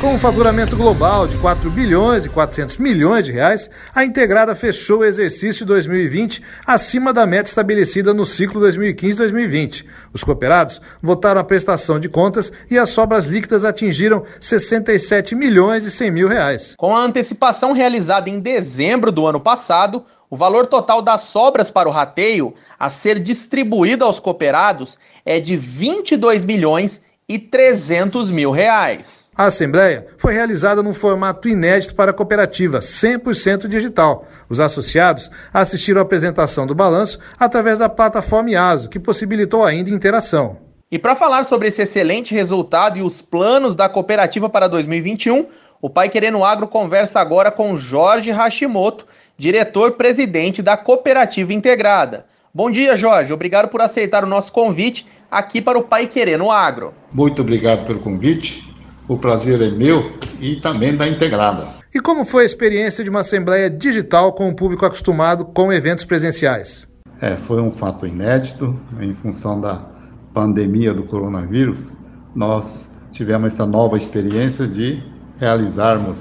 Com um faturamento global de 4 bilhões e 400 milhões de reais, a Integrada fechou o exercício 2020 acima da meta estabelecida no ciclo 2015-2020. Os cooperados votaram a prestação de contas e as sobras líquidas atingiram 67 milhões e 100 mil reais. Com a antecipação realizada em dezembro do ano passado, o valor total das sobras para o rateio a ser distribuído aos cooperados é de 22 milhões e 300 mil reais. A Assembleia foi realizada num formato inédito para a cooperativa, 100% digital. Os associados assistiram à apresentação do balanço através da plataforma IASO, que possibilitou ainda interação. E para falar sobre esse excelente resultado e os planos da cooperativa para 2021, o Pai Querendo Agro conversa agora com Jorge Hashimoto, diretor-presidente da Cooperativa Integrada. Bom dia, Jorge. Obrigado por aceitar o nosso convite aqui para o Pai Querer no Agro. Muito obrigado pelo convite. O prazer é meu e também da Integrada. E como foi a experiência de uma assembleia digital com o público acostumado com eventos presenciais? É, foi um fato inédito em função da pandemia do coronavírus. Nós tivemos essa nova experiência de realizarmos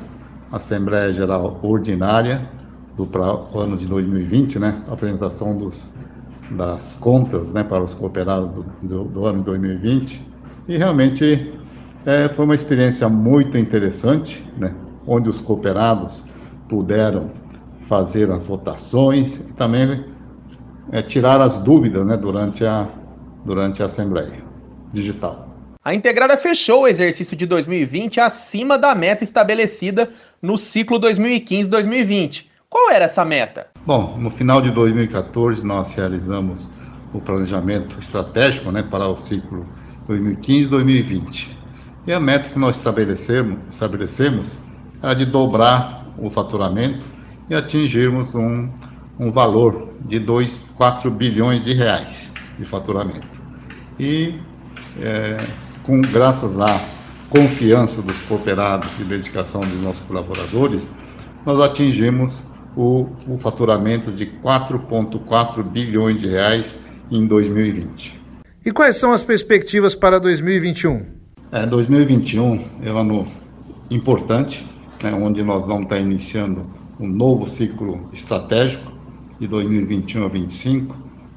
a Assembleia Geral Ordinária do ano de 2020, né? A apresentação dos das contas né, para os cooperados do, do, do ano 2020 e realmente é, foi uma experiência muito interessante, né, onde os cooperados puderam fazer as votações e também é, tirar as dúvidas né, durante, a, durante a Assembleia Digital. A Integrada fechou o exercício de 2020 acima da meta estabelecida no ciclo 2015-2020. Era essa meta? Bom, no final de 2014 nós realizamos o planejamento estratégico né, para o ciclo 2015-2020. E a meta que nós estabelecemos, estabelecemos era de dobrar o faturamento e atingirmos um, um valor de 2, 4 bilhões de reais de faturamento. E é, com, graças à confiança dos cooperados e dedicação dos nossos colaboradores, nós atingimos o, o faturamento de 4,4 bilhões de reais em 2020. E quais são as perspectivas para 2021? É, 2021 é um ano importante, né, onde nós vamos estar iniciando um novo ciclo estratégico de 2021 a 2025.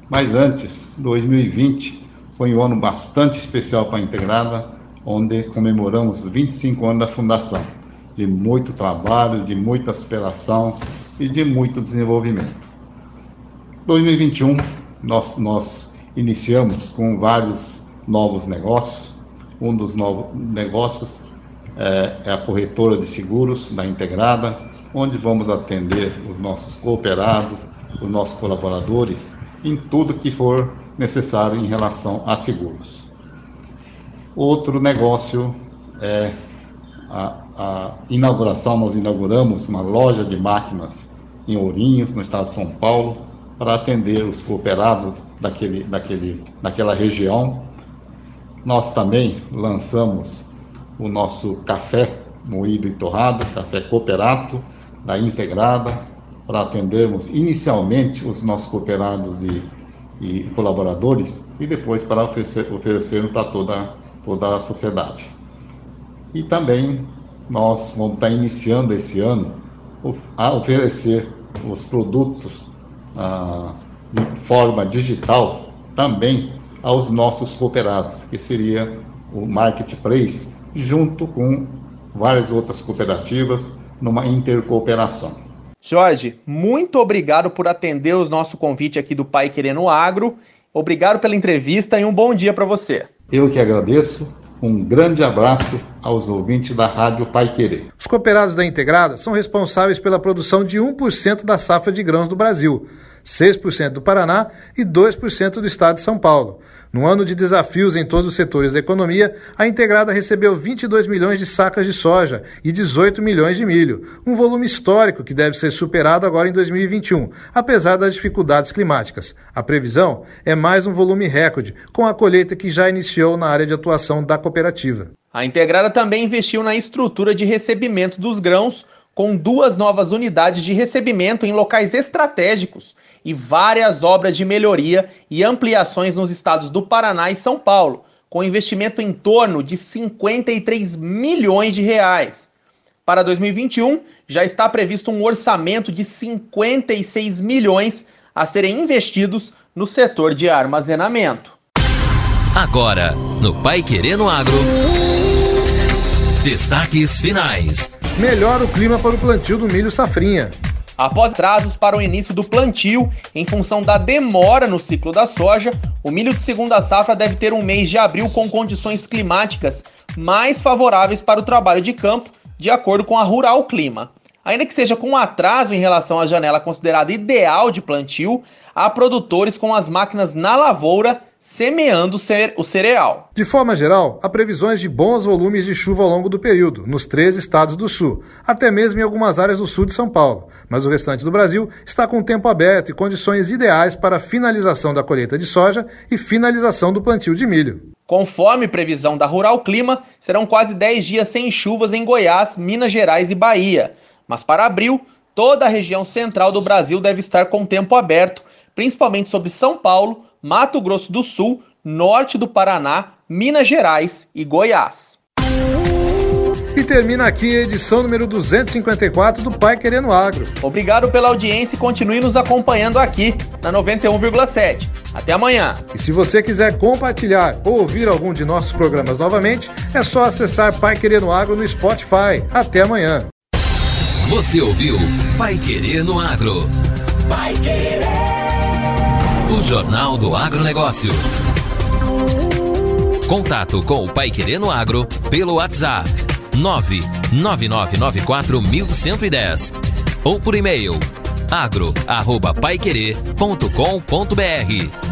Mas antes, 2020 foi um ano bastante especial para a Integrada, onde comemoramos 25 anos da fundação, de muito trabalho, de muita superação e de muito desenvolvimento. 2021, nós, nós iniciamos com vários novos negócios. Um dos novos negócios é, é a corretora de seguros da Integrada, onde vamos atender os nossos cooperados, os nossos colaboradores, em tudo que for necessário em relação a seguros. Outro negócio é a a inauguração, nós inauguramos uma loja de máquinas em Ourinhos, no estado de São Paulo, para atender os cooperados daquele, daquele, daquela região. Nós também lançamos o nosso café moído e torrado, café cooperato da Integrada, para atendermos inicialmente os nossos cooperados e, e colaboradores e depois para oferecer, oferecermos para toda, toda a sociedade. E também nós vamos estar iniciando esse ano a oferecer os produtos ah, de forma digital também aos nossos cooperados, que seria o Marketplace, junto com várias outras cooperativas numa intercooperação. Jorge, muito obrigado por atender o nosso convite aqui do Pai Querendo Agro. Obrigado pela entrevista e um bom dia para você. Eu que agradeço um grande abraço aos ouvintes da Rádio Pai Querer. Os cooperados da Integrada são responsáveis pela produção de 1% da safra de grãos do Brasil, 6% do Paraná e 2% do estado de São Paulo. No ano de desafios em todos os setores da economia, a Integrada recebeu 22 milhões de sacas de soja e 18 milhões de milho, um volume histórico que deve ser superado agora em 2021, apesar das dificuldades climáticas. A previsão é mais um volume recorde, com a colheita que já iniciou na área de atuação da cooperativa. A Integrada também investiu na estrutura de recebimento dos grãos, com duas novas unidades de recebimento em locais estratégicos e várias obras de melhoria e ampliações nos estados do Paraná e São Paulo, com investimento em torno de 53 milhões de reais. Para 2021, já está previsto um orçamento de 56 milhões a serem investidos no setor de armazenamento. Agora, no Pai Querendo Agro. Destaques finais. Melhora o clima para o plantio do milho safrinha. Após prazos para o início do plantio, em função da demora no ciclo da soja, o milho de segunda safra deve ter um mês de abril com condições climáticas mais favoráveis para o trabalho de campo, de acordo com a Rural Clima. Ainda que seja com atraso em relação à janela considerada ideal de plantio, há produtores com as máquinas na lavoura semeando o cereal. De forma geral, há previsões de bons volumes de chuva ao longo do período, nos três estados do sul, até mesmo em algumas áreas do sul de São Paulo. Mas o restante do Brasil está com tempo aberto e condições ideais para a finalização da colheita de soja e finalização do plantio de milho. Conforme previsão da Rural Clima, serão quase 10 dias sem chuvas em Goiás, Minas Gerais e Bahia. Mas para abril, toda a região central do Brasil deve estar com tempo aberto, principalmente sobre São Paulo, Mato Grosso do Sul, norte do Paraná, Minas Gerais e Goiás. E termina aqui a edição número 254 do Pai Querendo Agro. Obrigado pela audiência e continue nos acompanhando aqui na 91,7. Até amanhã. E se você quiser compartilhar ou ouvir algum de nossos programas novamente, é só acessar Pai Querendo Agro no Spotify. Até amanhã. Você ouviu Pai Querendo Agro. Pai Querer. O Jornal do Agronegócio. Contato com o Pai Querendo Agro pelo WhatsApp 999941110 ou por e-mail agro@paiquerer.com.br.